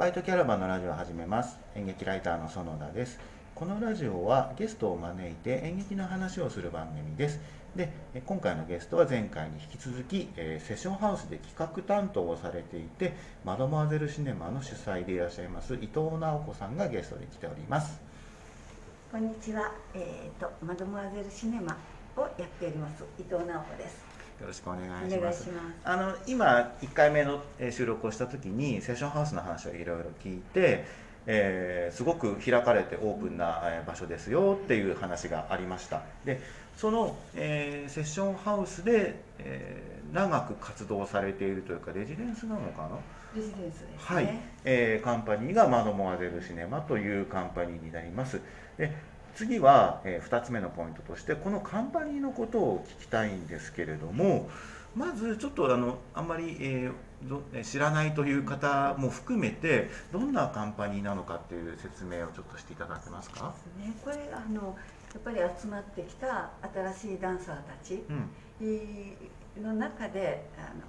バイトキャラバンのラジオを始めます。演劇ライターの園田です。このラジオはゲストを招いて演劇の話をする番組です。で今回のゲストは前回に引き続き、えー、セッションハウスで企画担当をされていてマドモアゼルシネマの主催でいらっしゃいます伊藤直子さんがゲストで来ております。こんにちは、えーと、マドモアゼルシネマをやっております伊藤直子です。よろしくお願いします。あの今1回目の収録をした時にセッションハウスの話をいろいろ聞いて、えー、すごく開かれてオープンな場所ですよっていう話がありました。でその、えー、セッションハウスで、えー、長く活動されているというかレジデンスなのかな？レジデンスです、ね、はい、えー、カンパニーがマドモアゼルシネマというカンパニーになります。で次は、えー、2つ目のポイントとしてこのカンパニーのことを聞きたいんですけれどもまずちょっとあのあんまり、えー、知らないという方も含めてどんなカンパニーなのかっていう説明をちょっとしていただけますか？ね、これあのやっぱり集まってきた新しいダンサーたちの中で、うん、あの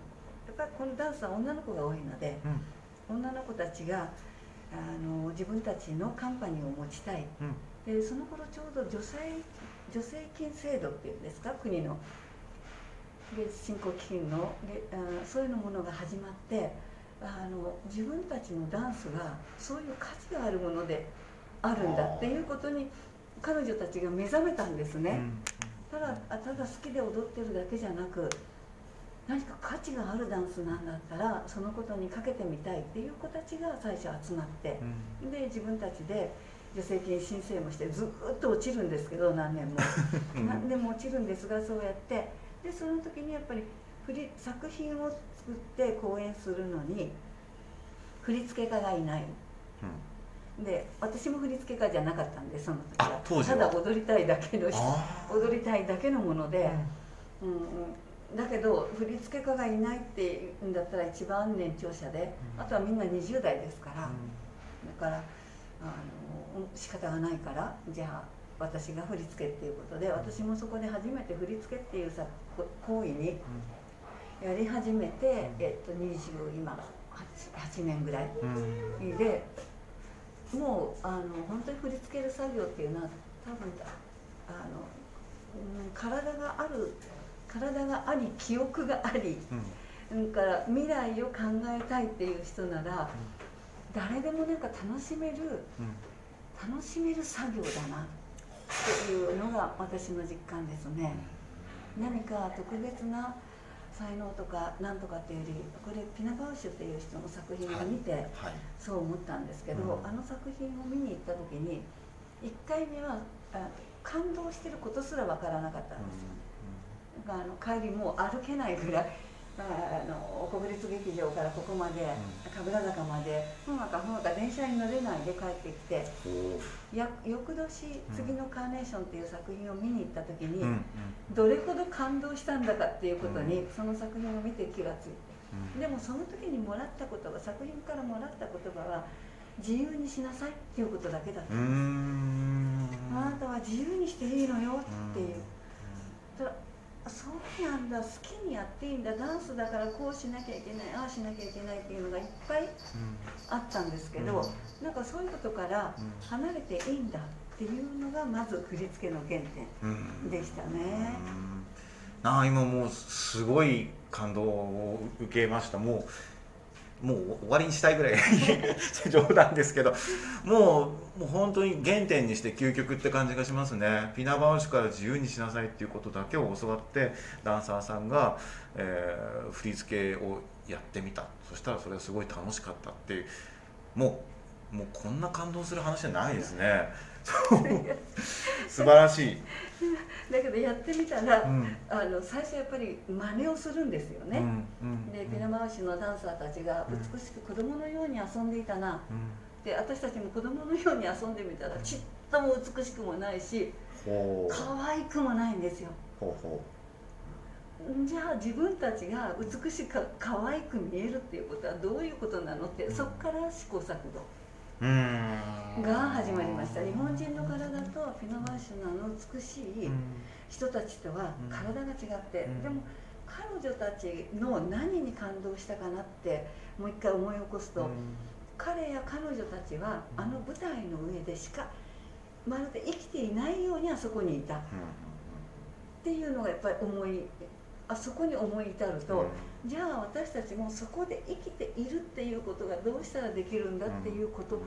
やっぱりこのダンスは女の子が多いので、うん、女の子たちがあの自分たちのカンパニーを持ちたい、うんでその頃ちょうど助成助成金制度っていうんですか？国の。芸術振興基金の。あそういうのものが始まってあの自分たちのダンスがそういう価値があるものであるんだっていうことに彼女たちが目覚めたんですね、ただただ好きで踊ってるだけじゃなく何か価値があるダンスなんだったらそのことにかけてみたいっていう子たちが最初集まって、で自分たちで助成金申請もしてずっと落ちるんですけど何年も。何年も落ちるんですがそうやって。でその時にやっぱり振り作品を作って公演するのに振付家がいない、うん、で私も振付家じゃなかったんでその時は。ただ踊りたいだけの踊りたいだけのもので、うん、うん、だけど振付家がいないって言うんだったら一番年長者で、あとはみんな20代ですから、だからあの仕方がないからじゃあ私が振り付けっていうことで私もそこで初めて振り付けっていうさ行為にやり始めて、えっと、20今 8, 8年ぐらいで、もうあの本当に振り付ける作業っていうのは多分あの、うん、体がある体があり記憶があり、うん、から未来を考えたいっていう人なら、誰でもなんか楽しめる、楽しめる作業だなっていうのが私の実感ですね。何か特別な才能とか何とかっていうよりこれピナバウシュっていう人の作品を見てそう思ったんですけど、あの作品を見に行った時に1回目は感動してることすら分からなかったんですよ。あの帰りもう歩けないぐらいあの国立劇場からここまで、神楽坂までふまかふまか電車に乗れないで帰ってきてや翌年次の「カーネーション」っていう作品を見に行った時に、どれほど感動したんだかっていうことに、その作品を見て気がついて、でもその時にもらった言葉作品からもらった言葉は自由にしなさいっていうことだけだったんです。あなたは自由にしていいのよっていう。なんだ好きにやっていいんだダンスだからこうしなきゃいけないああしなきゃいけないっていうのがいっぱいあったんですけど、うん、なんかそういうことから離れていいんだっていうのがまず振り付けの原点でしたね。うん、あ今もうすごい感動を受けました。もうもう終わりにしたいぐらい 冗談ですけどもうもう本当に原点にして究極って感じがしますね。ピナバウシから自由にしなさいっていうことだけを教わってダンサーさんが、えー、振り付けをやってみた。そしたらそれはすごい楽しかったっていう。もうもうこんな感動する話じゃないですね。素晴らしい。だけどやってみたら、うん、あの最初やっぱり真似をするんですよね、うんうん、でピナ回しのダンサーたちが美しく子供のように遊んでいたな、で私たちも子供のように遊んでみたらちっとも美しくもないし可愛くもないんですよ。じゃあ自分たちが美しく可愛く見えるっていうことはどういうことなのってそこから試行錯誤が始まりました。日本人の体とピノワーシュナの美しい人たちとは体が違って、でも彼女たちの何に感動したかなってもう一回思い起こすと、彼や彼女たちはあの舞台の上でしかまるで生きていないようにあそこにいた。っていうのがやっぱり思いあそこに思い至ると、うん、じゃあ私たちもそこで生きているっていうことがどうしたらできるんだっていうこと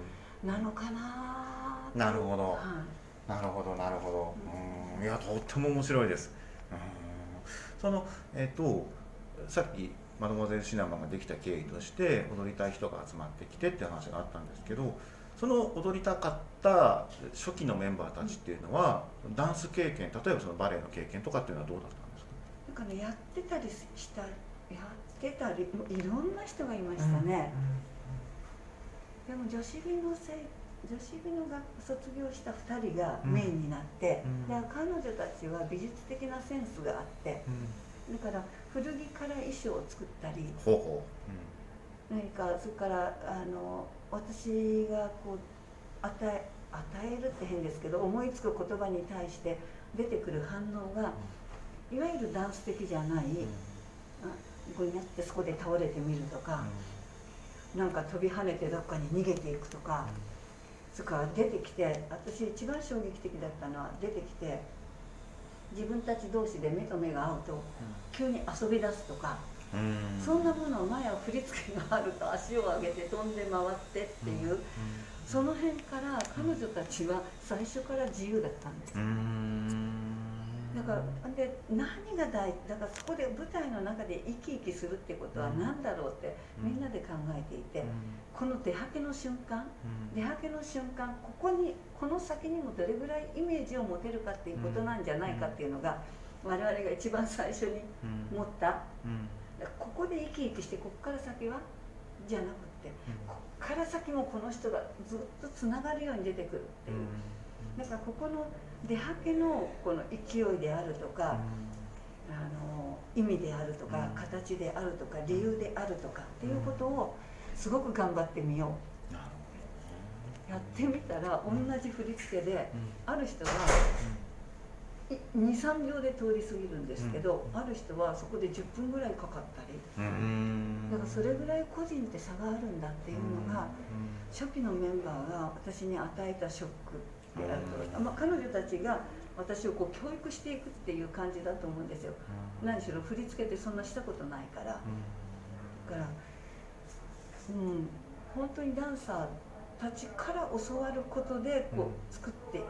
なのかななるほど、はい、なるほどなるほど、うん、いやとっても面白いです、うん、そのえっ、ー、とさっきマドモゼルシナマができた経緯として踊りたい人が集まってきてって話があったんですけどその踊りたかった初期のメンバーたちっていうのは、ダンス経験例えばそのバレエの経験とかっていうのはどうだったんですかなんかねやってたりしたやってたりもいろんな人がいましたね、でも女子美のせい女子美の学卒業した2人がメインになって、うん、だから彼女たちは美術的なセンスがあって、うん、だから古着から衣装を作ったりほうほう、うん、何かそれからあの私がこう与え与えるって変ですけど思いつく言葉に対して出てくる反応がいわゆるダンス的じゃない、うん、こうやってそこで倒れてみるとか、うん、なんか飛び跳ねてどっかに逃げていくとか、うん、それから出てきて私一番衝撃的だったのは出てきて自分たち同士で目と目が合うと急に遊び出すとか。そんなものを前は振り付けがあると足を上げて飛んで回ってっていう、その辺から彼女たちは最初から自由だったんです。だからで何が大だからそこで舞台の中で生き生きするってことは何だろうってみんなで考えていて、この出はけの瞬間、出はけの瞬間ここにこの先にもどれぐらいイメージを持てるかっていうことなんじゃないかっていうのが我々が一番最初に持った。ここで生き生きしてここから先はじゃなくて、ここから先もこの人がずっとつながるように出てくるっていう、だからここの出はけのこの勢いであるとか、あの意味であるとか、形であるとか理由であるとかっていうことをすごく頑張ってみよう、やってみたら同じ振り付けで、ある人は23秒で通り過ぎるんですけど、うん、ある人はそこで10分ぐらいかかったり。だからそれぐらい個人って差があるんだっていうのが、初期のメンバーが私に与えたショック。であ彼女たちが私をこう教育していくっていう感じだと思うんですよ、何しろ振り付けてそんなしたことないから、だからうん本当にダンサーたちから教わることでこう作って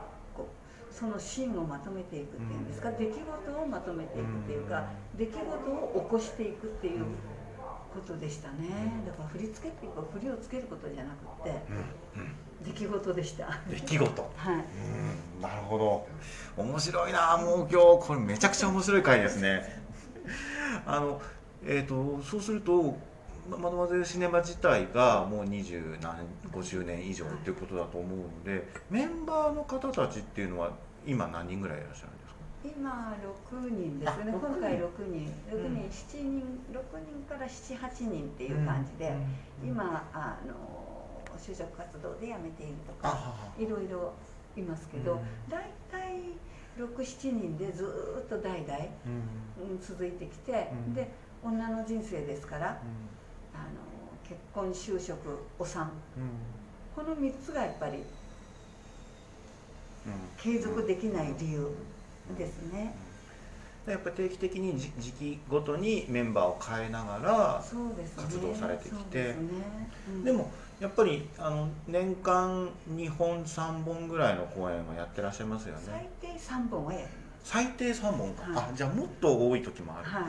そのシーンをまとめていくっていうんですか、出来事をまとめていくっていうか、出来事を起こしていくっていうことでしたね。だから振り付けっていうか振りをつけることじゃなくて、出来事でした。出来事。はい。うんなるほど。面白いなもう今日。これめちゃくちゃ面白い回ですね。あのえっ、ー、とそうするとマドマゼルシネマ自体がもう20何50年以上っていうことだと思うのでメンバーの方たちっていうのは今何人ぐらいいらっしゃるんですか？今6人ですね。今回6人。6人、7人6人から78人っていう感じで、うん、今あの就職活動で辞めているとかいろいろいますけど、大体67人でずっと代々、うん、続いてきて、で女の人生ですから、あの結婚就職お産、この3つがやっぱり継続できない理由ですね。やっぱ定期的に時期ごとにメンバーを変えながら活動されてきて。で、もやっぱりあの年間2本3本ぐらいの公演はやってらっしゃいますよね。最低3本はやります。最低3本か、はい、あじゃあもっと多い時もある、はい、うん、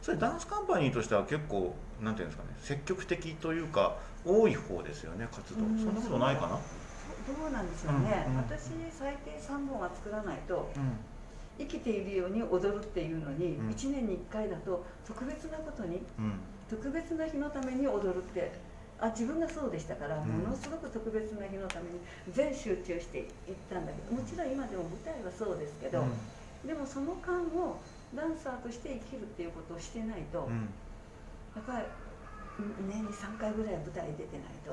それダンスカンパニーとしては結構なんていうんですかね積極的というか多い方ですよね活動、うん、そんなことないかな？どうなんですよね、うんうん、私最低3本は作らないと、うん、生きているように踊るっていうのに、うん、1年に1回だと特別なことに、うん、特別な日のために踊るってあ自分がそうでしたから、ものすごく特別な日のために全集中していったんだけどもちろん今でも舞台はそうですけど、でもその間をダンサーとして生きるっていうことをしてないと、やっぱり年に3回ぐらい舞台出てないと。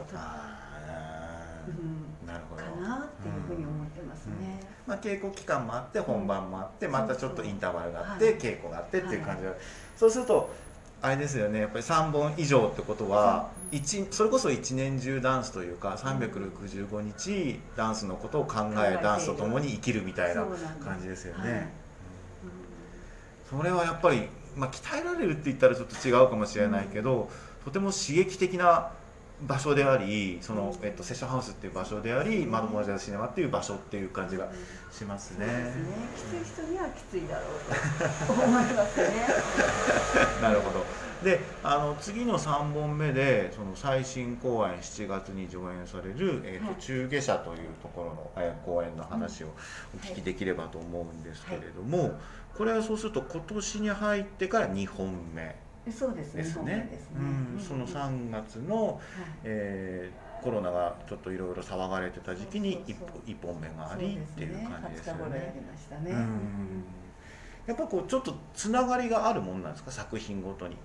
なるほど。かなっていうふうに思ってますね、まあ、稽古期間もあって本番もあって、またちょっとインターバルがあって、稽古があってっていう感じで、そうするとあれですよねやっぱり3本以上ってことは一それこそ一年中ダンスというか365日ダンスのことを考えダンスとともに生きるみたいな感じですよね。それはやっぱり、まあ、鍛えられるって言ったらちょっと違うかもしれないけど、とても刺激的な場所でありその、えっと、セッションハウスっていう場所であり、マドモアゼルシネマっていう場所っていう感じがしますね。すねきつい人にはきついだろうと思いますね。なるほど。であの次の3本目でその最新公演7月に上演される「えーと、中下車」というところの、えー、公演の話をお聞きできればと思うんですけれども、これはそうすると今年に入ってから2本目。そうですね。ですね。うん、その3月の、はい、えー、コロナがちょっといろいろ騒がれてた時期に一一本目がありっていう感じですよね。ねやっぱこうちょっとつながりがあるもんなんですか？作品ごとに。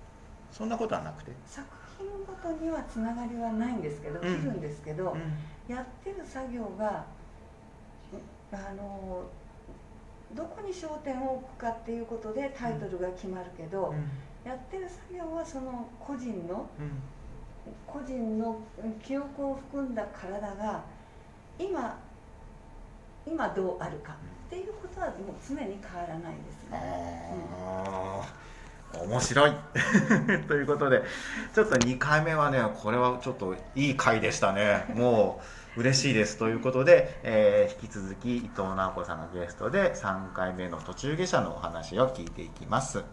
そんなことはなくて。作品ごとにはつながりはないんですけど、切るんですけど、うん、やってる作業があのどこに焦点を置くかっていうことでタイトルが決まるけど。うんやってる作業はその個人の、うん、個人の記憶を含んだ体が今今どうあるかっていうことはもう常に変わらないです。ね。うん、面白い。ということでちょっと2回目はねこれはちょっといい回でしたね。もう嬉しいです。ということで、えー、引き続き伊藤直子さんのゲストで3回目の途中下車のお話を聞いていきます。